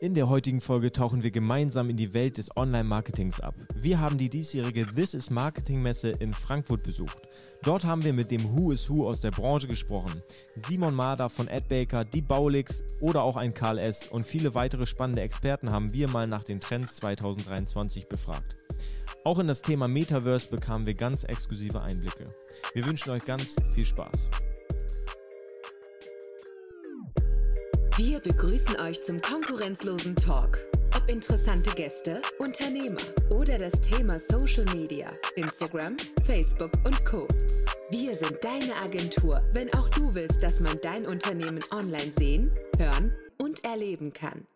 In der heutigen Folge tauchen wir gemeinsam in die Welt des Online-Marketings ab. Wir haben die diesjährige This is Marketing Messe in Frankfurt besucht. Dort haben wir mit dem Who is Who aus der Branche gesprochen. Simon Marder von AdBaker, die Baulix oder auch ein Karl S. und viele weitere spannende Experten haben wir mal nach den Trends 2023 befragt. Auch in das Thema Metaverse bekamen wir ganz exklusive Einblicke. Wir wünschen euch ganz viel Spaß. Wir begrüßen euch zum konkurrenzlosen Talk. Ob interessante Gäste, Unternehmer oder das Thema Social Media, Instagram, Facebook und Co. Wir sind deine Agentur, wenn auch du willst, dass man dein Unternehmen online sehen, hören und erleben kann.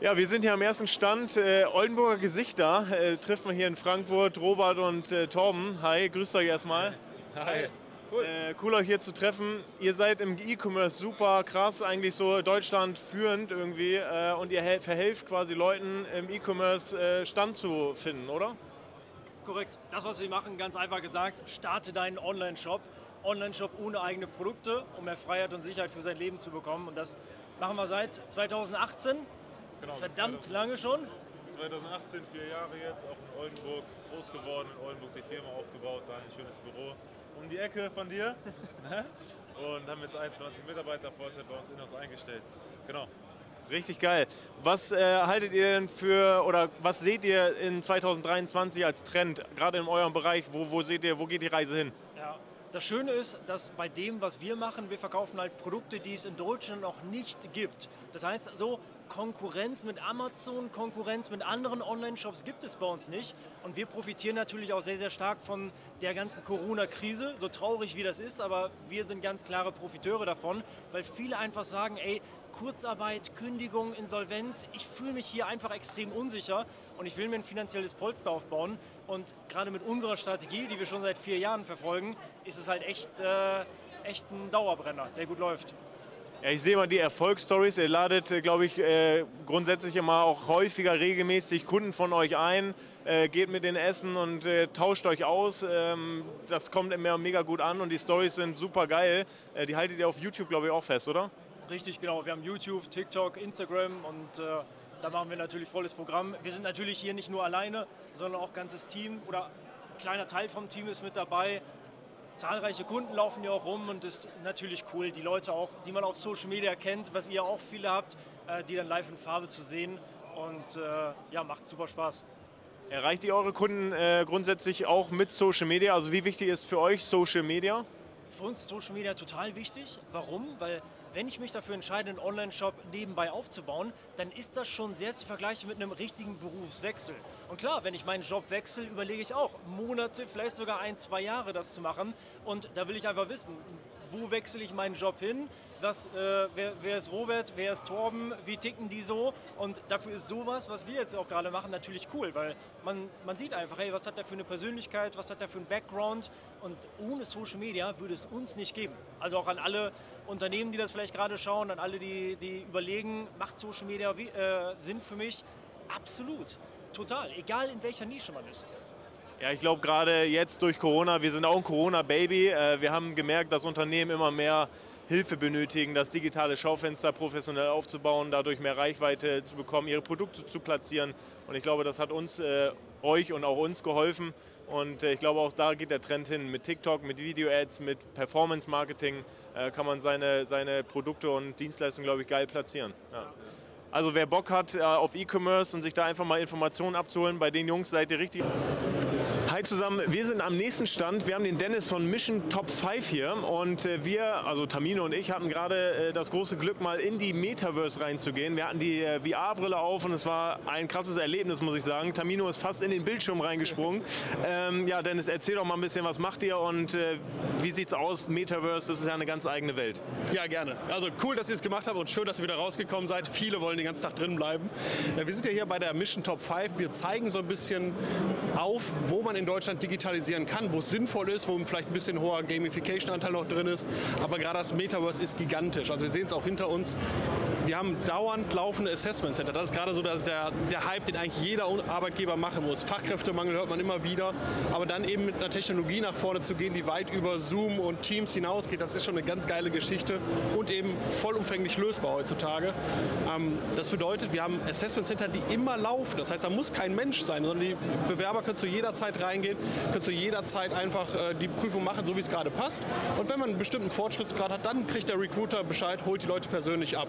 Ja, wir sind hier am ersten Stand. Äh, Oldenburger Gesichter äh, trifft man hier in Frankfurt. Robert und äh, Torben. Hi, grüßt euch erstmal. Hi. Cool. Äh, cool, euch hier zu treffen. Ihr seid im E-Commerce super krass, eigentlich so Deutschland führend irgendwie. Äh, und ihr verhelft quasi Leuten im E-Commerce äh, Stand zu finden, oder? Korrekt. Das, was wir machen, ganz einfach gesagt, starte deinen Online-Shop. Online-Shop ohne eigene Produkte, um mehr Freiheit und Sicherheit für sein Leben zu bekommen. Und das machen wir seit 2018. Genau, Verdammt 2000, lange schon. 2018, vier Jahre jetzt, auch in Oldenburg groß geworden, in Oldenburg die Firma aufgebaut, da ein schönes Büro um die Ecke von dir. Ne? und haben jetzt 21 Mitarbeiter Vollzeit bei uns in-house eingestellt. Genau. Richtig geil. Was äh, haltet ihr denn für oder was seht ihr in 2023 als Trend, gerade in eurem Bereich? Wo, wo seht ihr, wo geht die Reise hin? Ja, das Schöne ist, dass bei dem, was wir machen, wir verkaufen halt Produkte, die es in Deutschland noch nicht gibt. Das heißt so, Konkurrenz mit Amazon, Konkurrenz mit anderen Online-Shops gibt es bei uns nicht. Und wir profitieren natürlich auch sehr, sehr stark von der ganzen Corona-Krise, so traurig wie das ist, aber wir sind ganz klare Profiteure davon, weil viele einfach sagen, ey, Kurzarbeit, Kündigung, Insolvenz, ich fühle mich hier einfach extrem unsicher und ich will mir ein finanzielles Polster aufbauen. Und gerade mit unserer Strategie, die wir schon seit vier Jahren verfolgen, ist es halt echt, äh, echt ein Dauerbrenner, der gut läuft. Ja, ich sehe mal die Erfolgsstories. Ihr ladet, äh, glaube ich, äh, grundsätzlich immer auch häufiger regelmäßig Kunden von euch ein, äh, geht mit denen essen und tauscht euch aus. Ähm, das kommt immer mega gut an und die Stories sind super geil. Die haltet ihr auf YouTube, glaube ich, auch fest, oder? Richtig, genau. Wir haben YouTube, TikTok, Instagram und da machen wir natürlich volles Programm. Wir sind natürlich hier nicht nur alleine, sondern auch ganzes Team oder ein kleiner Teil vom Team ist mit dabei zahlreiche Kunden laufen ja auch rum und das ist natürlich cool, die Leute auch, die man auf Social Media kennt, was ihr auch viele habt, äh, die dann live in Farbe zu sehen und äh, ja, macht super Spaß. Erreicht ihr eure Kunden äh, grundsätzlich auch mit Social Media? Also wie wichtig ist für euch Social Media? Für uns ist Social Media total wichtig. Warum? Weil wenn ich mich dafür entscheide, einen Online-Shop nebenbei aufzubauen, dann ist das schon sehr zu vergleichen mit einem richtigen Berufswechsel. Und klar, wenn ich meinen Job wechsle, überlege ich auch, Monate, vielleicht sogar ein, zwei Jahre das zu machen. Und da will ich einfach wissen, wo wechsle ich meinen Job hin, was, äh, wer, wer, ist Robert, wer ist Torben, wie ticken die so und dafür ist sowas, was wir jetzt auch gerade machen, natürlich cool, weil man, man sieht einfach, hey, was hat der für eine Persönlichkeit, was hat der für einen Background und ohne Social Media würde es uns nicht geben. Also auch an alle Unternehmen, die das vielleicht gerade schauen, an alle, die, die überlegen, macht Social Media äh, Sinn für mich? Absolut, total, egal in welcher Nische man ist. Ja, ich glaube gerade jetzt durch Corona, wir sind auch ein Corona-Baby. Äh, wir haben gemerkt, dass Unternehmen immer mehr Hilfe benötigen, das digitale Schaufenster professionell aufzubauen, dadurch mehr Reichweite zu bekommen, ihre Produkte zu platzieren. Und ich glaube, das hat uns, äh, euch und auch uns geholfen. Und äh, ich glaube, auch da geht der Trend hin. Mit TikTok, mit Video-Ads, mit Performance-Marketing äh, kann man seine, seine Produkte und Dienstleistungen, glaube ich, geil platzieren. Ja. Also wer Bock hat äh, auf E-Commerce und sich da einfach mal Informationen abzuholen, bei den Jungs seid ihr richtig. Hi zusammen, wir sind am nächsten Stand. Wir haben den Dennis von Mission Top 5 hier und äh, wir, also Tamino und ich, hatten gerade äh, das große Glück, mal in die Metaverse reinzugehen. Wir hatten die äh, VR-Brille auf und es war ein krasses Erlebnis, muss ich sagen. Tamino ist fast in den Bildschirm reingesprungen. Ähm, ja, Dennis, erzähl doch mal ein bisschen, was macht ihr und äh, wie sieht's aus? Metaverse, das ist ja eine ganz eigene Welt. Ja, gerne. Also cool, dass ihr es gemacht habt und schön, dass ihr wieder rausgekommen seid. Viele wollen den ganzen Tag drin bleiben. Wir sind ja hier bei der Mission Top 5. Wir zeigen so ein bisschen auf, wo man in Deutschland digitalisieren kann, wo es sinnvoll ist, wo vielleicht ein bisschen hoher Gamification-Anteil noch drin ist. Aber gerade das Metaverse ist gigantisch. Also wir sehen es auch hinter uns. Wir haben dauernd laufende Assessment Center. Das ist gerade so der, der, Hype, den eigentlich jeder Arbeitgeber machen muss. Fachkräftemangel hört man immer wieder, aber dann eben mit einer Technologie nach vorne zu gehen, die weit über Zoom und Teams hinausgeht, das ist schon eine ganz geile Geschichte und eben vollumfänglich lösbar heutzutage. Ähm, das bedeutet, wir haben Assessment Center, die immer laufen. Das heißt, da muss kein Mensch sein, sondern die Bewerber können zu jeder Zeit reingehen, können zu jeder Zeit einfach äh, die Prüfung machen, so wie es gerade passt. Und wenn man einen bestimmten Fortschrittsgrad hat, dann kriegt der Recruiter Bescheid, holt die Leute persönlich ab.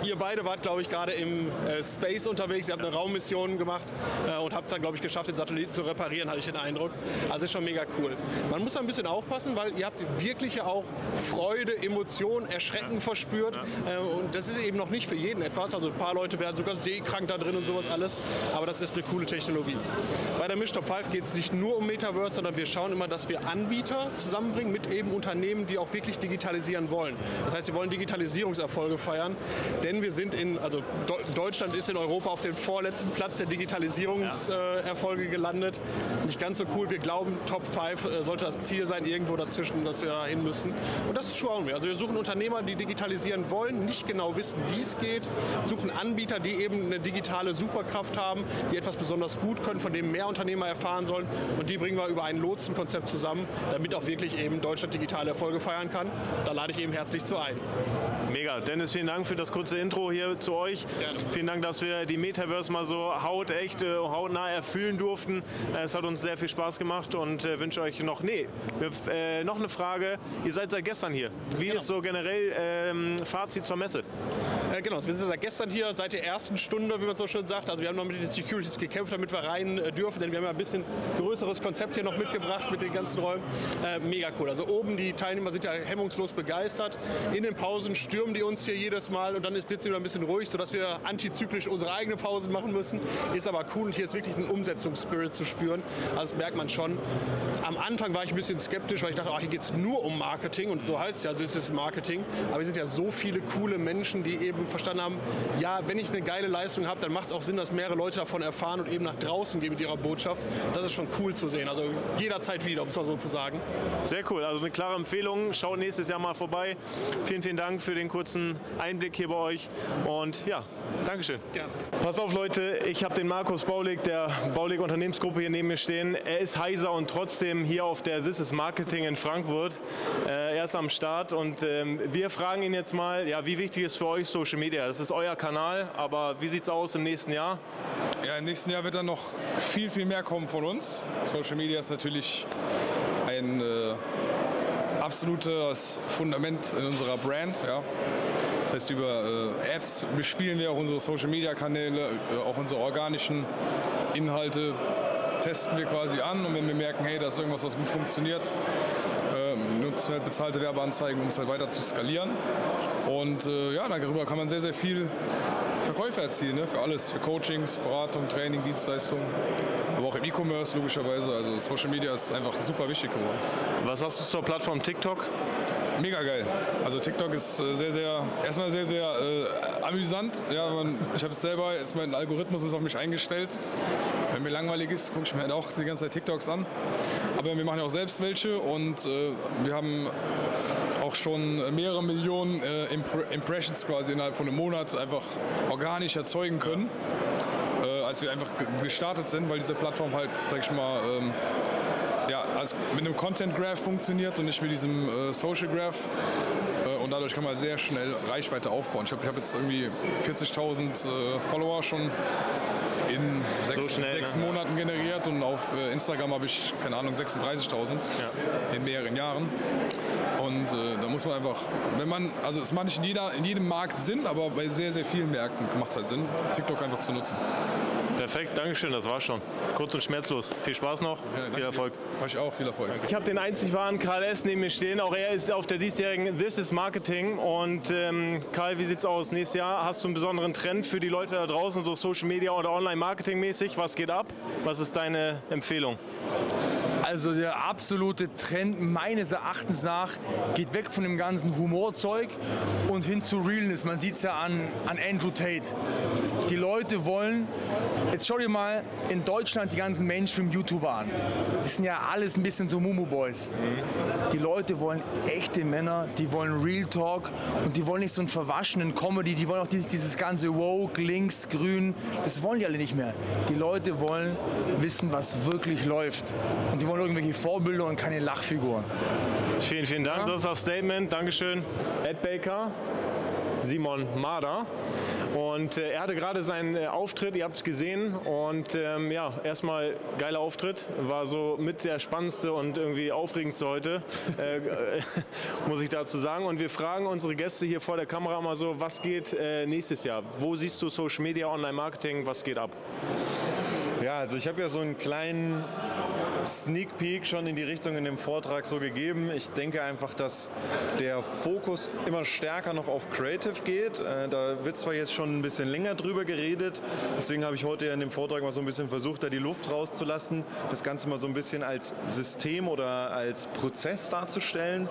Ihr beide wart, glaube ich, gerade im äh, Space unterwegs, ihr habt eine Raummission gemacht äh, und habt es dann, glaube ich, geschafft, den Satelliten zu reparieren, hatte ich den Eindruck. Also ist schon mega cool. Man muss da ein bisschen aufpassen, weil ihr habt wirklich auch Freude, Emotionen, Erschrecken ja. verspürt. Ja. Äh, und das ist eben noch nicht für jeden etwas. Also ein paar Leute werden sogar seekrank da drin und sowas alles. Aber das ist eine coole Technologie. Bei der Misch Top 5 geht es nicht nur um Metaverse, sondern wir schauen immer, dass wir Anbieter zusammenbringen mit eben Unternehmen, die auch wirklich digitalisieren wollen. Das heißt, wir wollen Digitalisierungserfolge feiern, denn wir sind in, also Deutschland ist in Europa auf dem vorletzten Platz der Digitalisierungserfolge gelandet. Nicht ganz so cool. Wir glauben, Top 5 äh, sollte das Ziel sein, irgendwo dazwischen, dass wir da hin müssen. Und das schauen wir. Also wir suchen Unternehmer, die digitalisieren wollen, nicht genau wissen, wie es geht, suchen Anbieter, die eben eine digitale Superkraft haben, die etwas besonders gut können, von dem mehr Unternehmer erfahren sollen. Und die bringen wir über ein Lotsenkonzept zusammen, damit auch wirklich eben Deutschland digitale Erfolge feiern kann. Da lade ich eben herzlich zu ein. Mega. Dennis, vielen Dank für das kurze Intro hier zu euch. Gerne. Vielen Dank, dass wir die Metaverse mal so hautecht, äh, hautnah erfüllen durften. Es hat uns sehr viel Spaß gemacht und äh, wünsche euch noch, nee, äh, noch eine Frage. Ihr seid seit gestern hier. Wie genau. ist so generell ähm, Fazit zur Messe? Äh, genau, wir sind seit gestern hier, seit der ersten Stunde, wie man so schön sagt. Also wir haben noch mit den Securities gekämpft, damit wir rein äh, dürfen, denn wir haben ja ein bisschen größeres Konzept hier noch mitgebracht mit den ganzen Räumen. Äh, mega cool. Also oben, die Teilnehmer sind ja hemmungslos begeistert. In den Pausen stürmen die uns hier jedes Mal und dann wird es wieder ein bisschen ruhig, sodass wir antizyklisch unsere eigene Pausen machen müssen. Ist aber cool und hier ist wirklich ein Umsetzungsspirit zu spüren. Also das merkt man schon. Am Anfang war ich ein bisschen skeptisch, weil ich dachte, ach, hier geht es nur um Marketing und so heißt es ja, es ist Marketing. Aber wir sind ja so viele coole Menschen, die eben verstanden haben, ja, wenn ich eine geile Leistung habe, dann macht es auch Sinn, dass mehrere Leute davon erfahren und eben nach draußen gehen mit ihrer Botschaft. Das ist schon cool zu sehen. Also jederzeit wieder, um es mal so zu sagen. Sehr cool. Also eine klare Empfehlung. Schaut nächstes Jahr mal vorbei. Vielen, vielen Dank für den kurzen Einblick hier bei euch. Und ja, Dankeschön. Gerne. Pass auf, Leute. Ich habe den Markus Baulig der Baulig Unternehmensgruppe hier neben mir stehen. Er ist heiser und trotzdem hier auf der This is Marketing in Frankfurt. Äh, er ist am Start und ähm, wir fragen ihn jetzt mal, ja, wie wichtig ist für euch Social Media? Das ist euer Kanal, aber wie sieht es aus im nächsten Jahr? Ja, im nächsten Jahr wird dann noch viel, viel mehr kommen von uns. Social Media ist natürlich ein äh, absolutes Fundament in unserer Brand. Ja. Das heißt, über äh, Ads bespielen wir auch unsere Social Media Kanäle, äh, auch unsere organischen Inhalte testen wir quasi an und wenn wir merken, hey, da ist irgendwas, was gut funktioniert, äh, nutzen halt bezahlte Werbeanzeigen, um es halt weiter zu skalieren. Und äh, ja, darüber kann man sehr, sehr viel Verkäufe erzielen, ne? für alles, für Coachings, Beratung, Training, Dienstleistungen, auch im E-Commerce logischerweise. Also Social Media ist einfach super wichtig geworden. Was hast du zur Plattform TikTok? Mega geil. Also TikTok ist äh, sehr, sehr, erstmal sehr, sehr äh, amüsant. Ja, man, ich habe es selber, jetzt mein Algorithmus ist auf mich eingestellt. Wenn mir langweilig ist, gucke ich mir halt auch die ganze Zeit TikToks an. Aber wir machen ja auch selbst welche und äh, wir haben auch schon mehrere Millionen äh, Impressions quasi innerhalb von einem Monat einfach organisch erzeugen können, als wir einfach gestartet sind, weil diese Plattform halt, sag ich mal, ähm, ja, als mit einem Content Graph funktioniert und nicht mit diesem äh, Social Graph. Äh, und dadurch kann man sehr schnell Reichweite aufbauen. Ich habe hab jetzt irgendwie 40.000 äh, Follower schon in sechs, so schnell, sechs ne? Monaten generiert und auf äh, Instagram habe ich, keine Ahnung, 36.000 ja. in mehreren Jahren. Und äh, da muss man einfach, wenn man, also es macht nicht in, jeder, in jedem Markt Sinn, aber bei sehr, sehr vielen Märkten macht es halt Sinn, TikTok einfach zu nutzen. Perfekt, Dankeschön, das war's schon. Kurz und schmerzlos. Viel Spaß noch, ja, viel Erfolg. Euch auch, viel Erfolg. Danke. Ich habe den einzig wahren Karl S. neben mir stehen. Auch er ist auf der diesjährigen This is Marketing. Und ähm, Karl, wie sieht's aus? Nächstes Jahr hast du einen besonderen Trend für die Leute da draußen, so Social Media oder Online Marketing mäßig? Was geht ab? Was ist deine Empfehlung? Also der absolute Trend meines Erachtens nach geht weg von dem ganzen Humorzeug und hin zu Realness. Man sieht es ja an, an Andrew Tate. Die Leute wollen, jetzt schau dir mal in Deutschland die ganzen Mainstream-YouTuber an. Das sind ja alles ein bisschen so Mumu-Boys. Die Leute wollen echte Männer, die wollen Real Talk und die wollen nicht so einen verwaschenen Comedy, die wollen auch dieses, dieses ganze Woke, links, grün, das wollen die alle nicht mehr. Die Leute wollen wissen, was wirklich läuft. Und die wollen irgendwelche Vorbilder und keine Lachfiguren. Vielen, vielen Dank. Das ist das Statement. Dankeschön. Ed Baker, Simon Marder. Und äh, er hatte gerade seinen äh, Auftritt, ihr habt es gesehen. Und ähm, ja, erstmal geiler Auftritt. War so mit der spannendste und irgendwie aufregendste heute, äh, äh, muss ich dazu sagen. Und wir fragen unsere Gäste hier vor der Kamera mal so, was geht äh, nächstes Jahr? Wo siehst du Social Media, Online Marketing, was geht ab? Ja, also ich habe ja so einen kleinen Sneak Peek schon in die Richtung in dem Vortrag so gegeben. Ich denke einfach, dass der Fokus immer stärker noch auf Creative geht. Äh, Da wird zwar jetzt schon ein bisschen länger drüber geredet, deswegen habe ich heute in dem Vortrag mal so ein bisschen versucht, da die Luft rauszulassen, das Ganze mal so ein bisschen als System oder als Prozess darzustellen.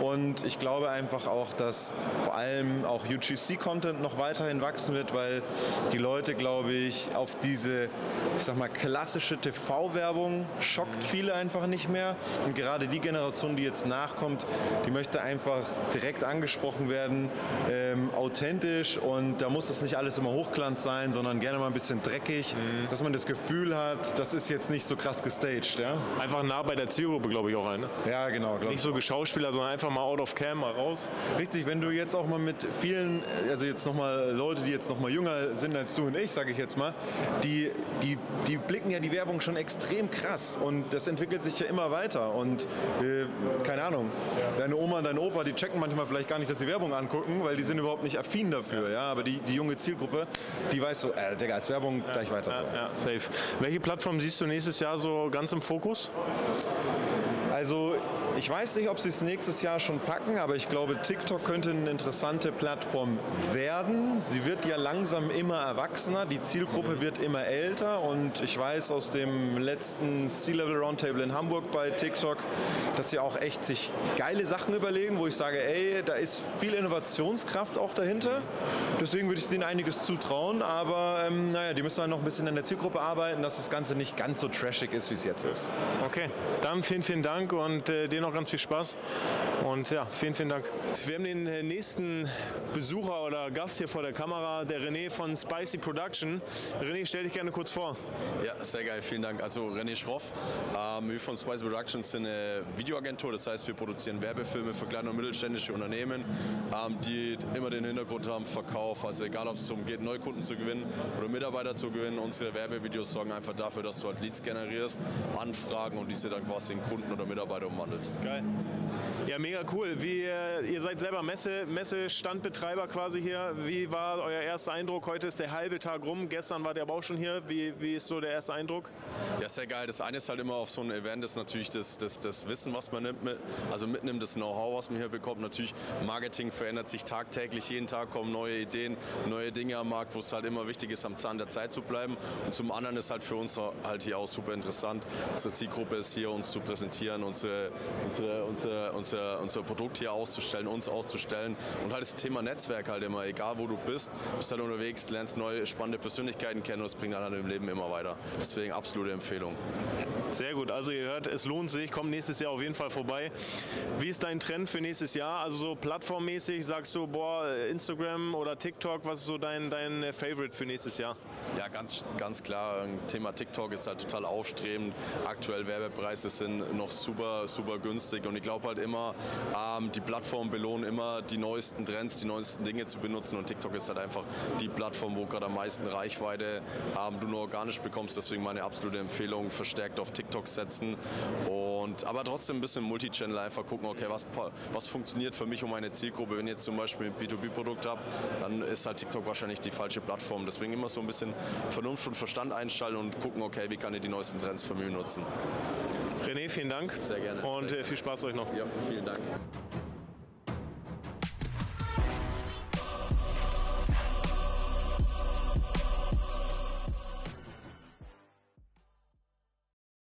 Und ich glaube einfach auch, dass vor allem auch UGC-Content noch weiterhin wachsen wird, weil die Leute, glaube ich, auf diese, ich sag mal, klassische TV-Werbung schockt viele einfach nicht mehr. Und gerade die Generation, die jetzt nachkommt, die möchte einfach direkt angesprochen werden, ähm, authentisch und da muss es nicht alles immer Hochglanz sein, sondern gerne mal ein bisschen dreckig, dass man das Gefühl hat, das ist jetzt nicht so krass gestaged. Ja, Einfach nah bei der Zielgruppe, glaube ich, auch ein. Ne? ja genau. Nicht so Geschauspieler, sondern einfach mal out of cam, mal raus. Richtig, wenn du jetzt auch mal mit vielen, also jetzt nochmal Leute, die jetzt noch mal jünger sind als du und ich, sage ich jetzt mal, die, die, die blicken ja die Werbung schon extrem krass und das entwickelt sich ja immer weiter und äh, keine Ahnung, deine Oma und dein Opa, die checken manchmal vielleicht gar nicht, dass sie Werbung angucken, weil die sind überhaupt nicht affin dafür, ja, aber die, die junge Zielgruppe, die weiß so, äh, Digga, ist Werbung, gleich weiter so. Ja, safe. Welche Plattform siehst du nächstes Jahr so ganz im Fokus? Also ich weiß nicht, ob sie es nächstes Jahr schon packen, aber ich glaube, TikTok könnte eine interessante Plattform werden. Sie wird ja langsam immer erwachsener, die Zielgruppe wird immer älter und ich weiß aus dem letzten C-Level Roundtable in Hamburg bei TikTok, dass sie auch echt sich geile Sachen überlegen, wo ich sage, ey, da ist viel Innovationskraft auch dahinter. Deswegen würde ich denen einiges zutrauen, aber ähm, naja, die müssen dann noch ein bisschen an der Zielgruppe arbeiten, dass das Ganze nicht ganz so trashig ist, wie es jetzt ist. Okay, dann vielen, vielen Dank und äh, dir noch ganz viel Spaß. Und ja, vielen, vielen Dank. Wir haben den äh, nächsten Besucher oder Gast hier vor der Kamera, der René von Spicy Production. René, stell dich gerne kurz vor. Ja, sehr geil, vielen Dank. Also René Schroff, ähm, wir von Spice Productions sind eine Videoagentur, das heißt wir produzieren Werbefilme für kleine und mittelständische Unternehmen, ähm, die immer den Hintergrund haben, Verkauf, also egal ob es darum geht, Neukunden zu gewinnen oder Mitarbeiter zu gewinnen, unsere Werbevideos sorgen einfach dafür, dass du halt Leads generierst, Anfragen und diese dann quasi in Kunden oder Mitarbeiter umwandelst. Geil. Ja, mega cool. Wie, äh, ihr seid selber Messe, Messestandbetreiber quasi hier. Wie war euer erster Eindruck? Heute ist der halbe Tag rum. Gestern war der auch schon hier. Wie, wie ist so der erste Eindruck? Ja, sehr geil. Das eine ist halt immer auf so einem Event, ist natürlich das, das, das Wissen, was man nimmt, mit, also mitnimmt, das Know-how, was man hier bekommt. Natürlich, Marketing verändert sich tagtäglich. Jeden Tag kommen neue Ideen, neue Dinge am Markt, wo es halt immer wichtig ist, am Zahn der Zeit zu bleiben. Und zum anderen ist halt für uns halt hier auch super interessant. Unsere Zielgruppe ist hier, uns zu präsentieren, unsere, unsere, unsere, unser, unser Produkt hier auszustellen, uns auszustellen. Und halt das Thema Netzwerk halt immer, egal wo du bist, bist halt unterwegs, lernst neue spannende Persönlichkeiten kennen und das bringt dann im Leben immer weiter. Deswegen absolute Empfehlung. Sehr gut. Also ihr hört, es lohnt sich. Kommt nächstes Jahr auf jeden Fall vorbei. Wie ist dein Trend für nächstes Jahr? Also so plattformmäßig sagst du, boah, Instagram oder TikTok, was ist so dein, dein äh, Favorite für nächstes Jahr? Ja, ganz, ganz klar. Thema TikTok ist halt total aufstrebend. Aktuell Werbepreise sind noch super, super günstig. Und ich glaube halt immer, ähm, die Plattformen belohnen immer die neuesten Trends, die neuesten Dinge zu benutzen. Und TikTok ist halt einfach die Plattform, wo gerade am meisten Reichweite ähm, du nur organisch bekommst. Deswegen meine absolute Empfehlung, verstärkt auf TikTok setzen. Und, aber trotzdem ein bisschen Multichannel einfach gucken, okay, was, was funktioniert für mich und meine Zielgruppe. Wenn ich jetzt zum Beispiel ein B2B-Produkt habe, dann ist halt TikTok wahrscheinlich die falsche Plattform. Deswegen immer so ein bisschen Vernunft und Verstand einstellen und gucken, okay, wie kann ich die neuesten Trends für mich nutzen. René, vielen Dank. Sehr gerne. Und Sehr äh, viel Spaß euch noch. Ja, vielen Dank.